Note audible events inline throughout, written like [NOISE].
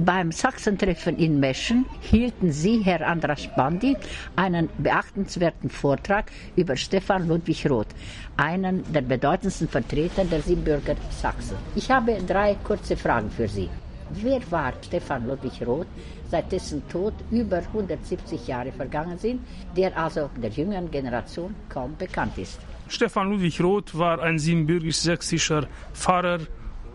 Beim Sachsentreffen in Meschen hielten Sie, Herr Andras Bandi, einen beachtenswerten Vortrag über Stefan Ludwig Roth, einen der bedeutendsten Vertreter der Siebenbürger Sachsen. Ich habe drei kurze Fragen für Sie. Wer war Stefan Ludwig Roth, seit dessen Tod über 170 Jahre vergangen sind, der also der jüngeren Generation kaum bekannt ist? Stefan Ludwig Roth war ein siebenbürgisch-sächsischer Pfarrer,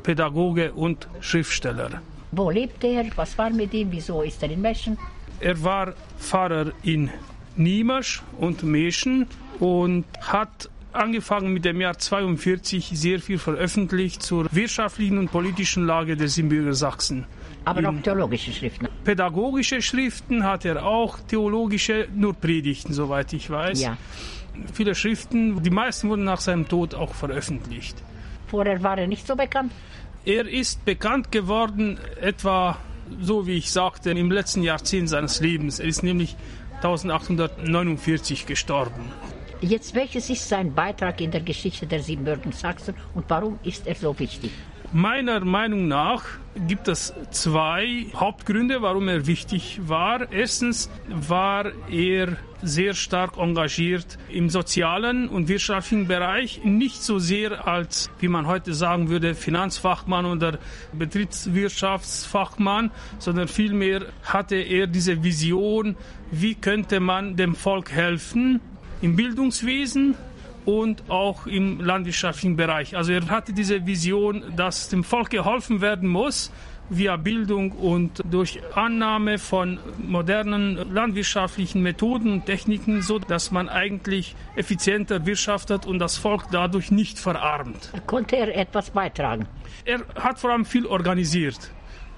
Pädagoge und Schriftsteller. Wo lebte er? Was war mit ihm? Wieso ist er in Meschen? Er war Pfarrer in Niemersch und Meschen und hat angefangen mit dem Jahr 42 sehr viel veröffentlicht zur wirtschaftlichen und politischen Lage der Siebenbürger Sachsen. Aber in auch theologische Schriften. Pädagogische Schriften hat er auch, theologische nur Predigten, soweit ich weiß. Ja. Viele Schriften, die meisten wurden nach seinem Tod auch veröffentlicht. Vorher war er nicht so bekannt? Er ist bekannt geworden etwa, so wie ich sagte, im letzten Jahrzehnt seines Lebens. Er ist nämlich 1849 gestorben. Jetzt, welches ist sein Beitrag in der Geschichte der Siebenbürgen Sachsen und warum ist er so wichtig? Meiner Meinung nach gibt es zwei Hauptgründe, warum er wichtig war. Erstens war er sehr stark engagiert im sozialen und wirtschaftlichen Bereich, nicht so sehr als, wie man heute sagen würde, Finanzfachmann oder Betriebswirtschaftsfachmann, sondern vielmehr hatte er diese Vision, wie könnte man dem Volk helfen im Bildungswesen, und auch im landwirtschaftlichen Bereich. Also er hatte diese Vision, dass dem Volk geholfen werden muss via Bildung und durch Annahme von modernen landwirtschaftlichen Methoden und Techniken, so dass man eigentlich effizienter wirtschaftet und das Volk dadurch nicht verarmt. Konnte er etwas beitragen? Er hat vor allem viel organisiert.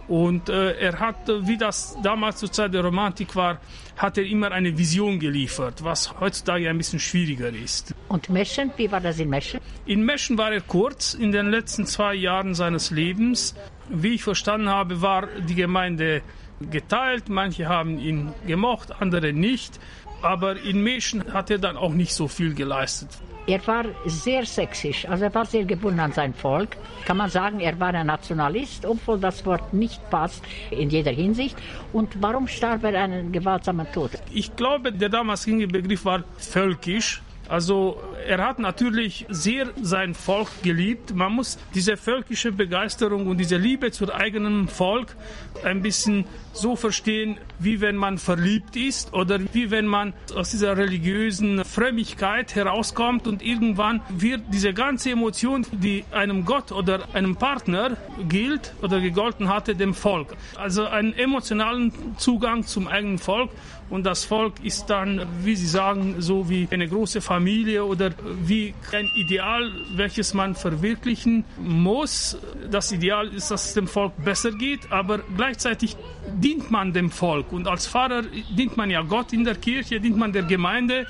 Und äh, er hat, wie das damals zur Zeit der Romantik war, hat er immer eine Vision geliefert, was heutzutage ein bisschen schwieriger ist. Und Meschen, wie war das in Meschen? In Meschen war er kurz, in den letzten zwei Jahren seines Lebens. Wie ich verstanden habe, war die Gemeinde geteilt. Manche haben ihn gemocht, andere nicht. Aber in Meschen hat er dann auch nicht so viel geleistet. Er war sehr sächsisch, also er war sehr gebunden an sein Volk. Kann man sagen, er war ein Nationalist, obwohl das Wort nicht passt in jeder Hinsicht. Und warum starb er einen gewaltsamen Tod? Ich glaube, der damals gängige Begriff war völkisch. Also er hat natürlich sehr sein Volk geliebt. Man muss diese völkische Begeisterung und diese Liebe zu eigenem Volk ein bisschen so verstehen, wie wenn man verliebt ist oder wie wenn man aus dieser religiösen Frömmigkeit herauskommt und irgendwann wird diese ganze Emotion, die einem Gott oder einem Partner gilt oder gegolten hatte, dem Volk. Also einen emotionalen Zugang zum eigenen Volk und das Volk ist dann, wie Sie sagen, so wie eine große Familie oder wie ein Ideal, welches man verwirklichen muss. Das Ideal ist, dass es dem Volk besser geht, aber gleichzeitig dient man dem Volk. Und als Pfarrer dient man ja Gott in der Kirche, dient man der Gemeinde.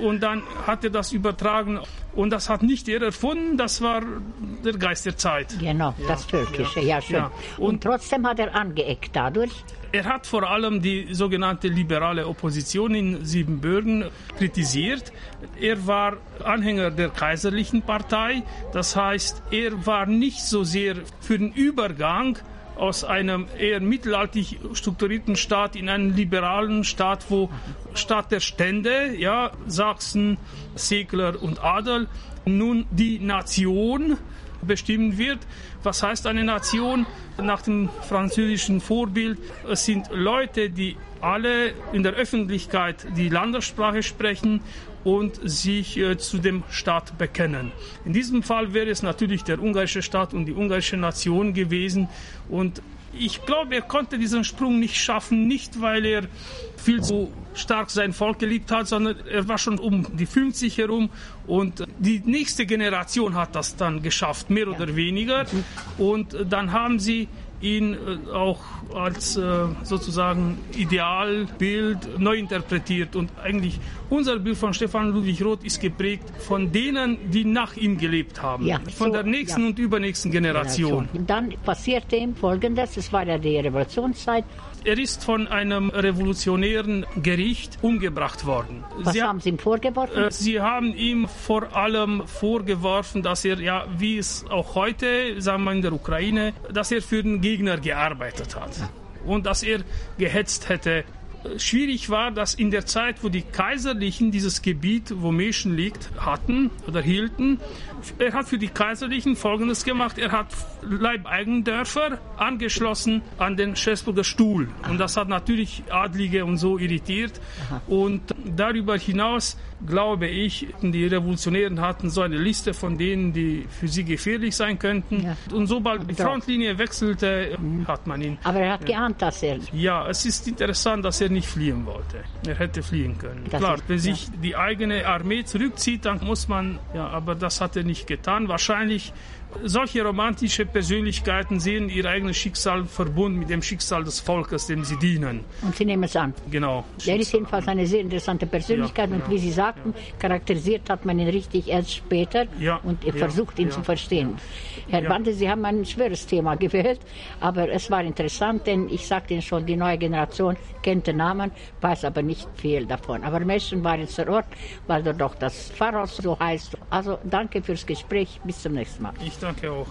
Und dann hat er das übertragen. Und das hat nicht er erfunden, das war der Geist der Zeit. Genau, das Völkische, ja, ja schön. Ja. Und, und trotzdem hat er angeeckt dadurch. Er hat vor allem die sogenannte liberale Opposition in Siebenbürgen kritisiert. Er war Anhänger der kaiserlichen Partei. Das heißt, er war nicht so sehr für den Übergang aus einem eher mittelalterlich strukturierten Staat in einen liberalen Staat, wo Staat der Stände, ja, Sachsen, Segler und Adel, nun die Nation bestimmen wird. Was heißt eine Nation? Nach dem französischen Vorbild, es sind Leute, die alle in der Öffentlichkeit die Landessprache sprechen und sich äh, zu dem Staat bekennen. In diesem Fall wäre es natürlich der ungarische Staat und die ungarische Nation gewesen und ich glaube, er konnte diesen Sprung nicht schaffen, nicht weil er viel zu stark sein Volk geliebt hat, sondern er war schon um die 50 herum und die nächste Generation hat das dann geschafft, mehr oder weniger. Und dann haben sie ihn äh, auch als äh, sozusagen Idealbild neu interpretiert. Und eigentlich unser Bild von Stefan Ludwig Roth ist geprägt von denen, die nach ihm gelebt haben. Ja, von so, der nächsten ja. und übernächsten Generation. Generation. Dann passierte ihm Folgendes, es war ja die Revolutionszeit er ist von einem revolutionären Gericht umgebracht worden. Was Sie haben Sie ihm vorgeworfen? Äh, Sie haben ihm vor allem vorgeworfen, dass er, ja, wie es auch heute, sagen wir in der Ukraine, dass er für den Gegner gearbeitet hat. und dass er gehetzt hätte schwierig war, dass in der Zeit, wo die Kaiserlichen dieses Gebiet, wo Meschen liegt, hatten oder hielten, er hat für die Kaiserlichen Folgendes gemacht. Er hat Leibeigendörfer angeschlossen an den Schäßburger Stuhl. Und das hat natürlich Adlige und so irritiert. Und darüber hinaus glaube ich, die Revolutionären hatten so eine Liste von denen, die für sie gefährlich sein könnten. Ja. Und sobald die Frontlinie wechselte, mhm. hat man ihn. Aber er hat geahnt, dass er. Ja, es ist interessant, dass er nicht fliehen wollte. Er hätte fliehen können. Das Klar, wenn sich ja. die eigene Armee zurückzieht, dann muss man, ja, aber das hat er nicht getan. Wahrscheinlich solche romantische Persönlichkeiten sehen ihr eigenes Schicksal verbunden mit dem Schicksal des Volkes, dem sie dienen. Und sie nehmen es an. Genau. Er ist jedenfalls eine sehr interessante Persönlichkeit ja, und wie Sie sagten, ja. charakterisiert hat man ihn richtig erst später ja, und versucht ihn zu verstehen. Herr Bande, Sie haben ein schweres Thema [LAUGHS] gewählt, aber es war interessant, denn ich sagte Ihnen schon, die neue Generation kennt den Namen, weiß aber nicht viel davon. Aber Menschen waren vor Ort, weil dort doch das Pfarrhaus so heißt. Also danke fürs Gespräch, bis zum nächsten Mal. Ich danke auch.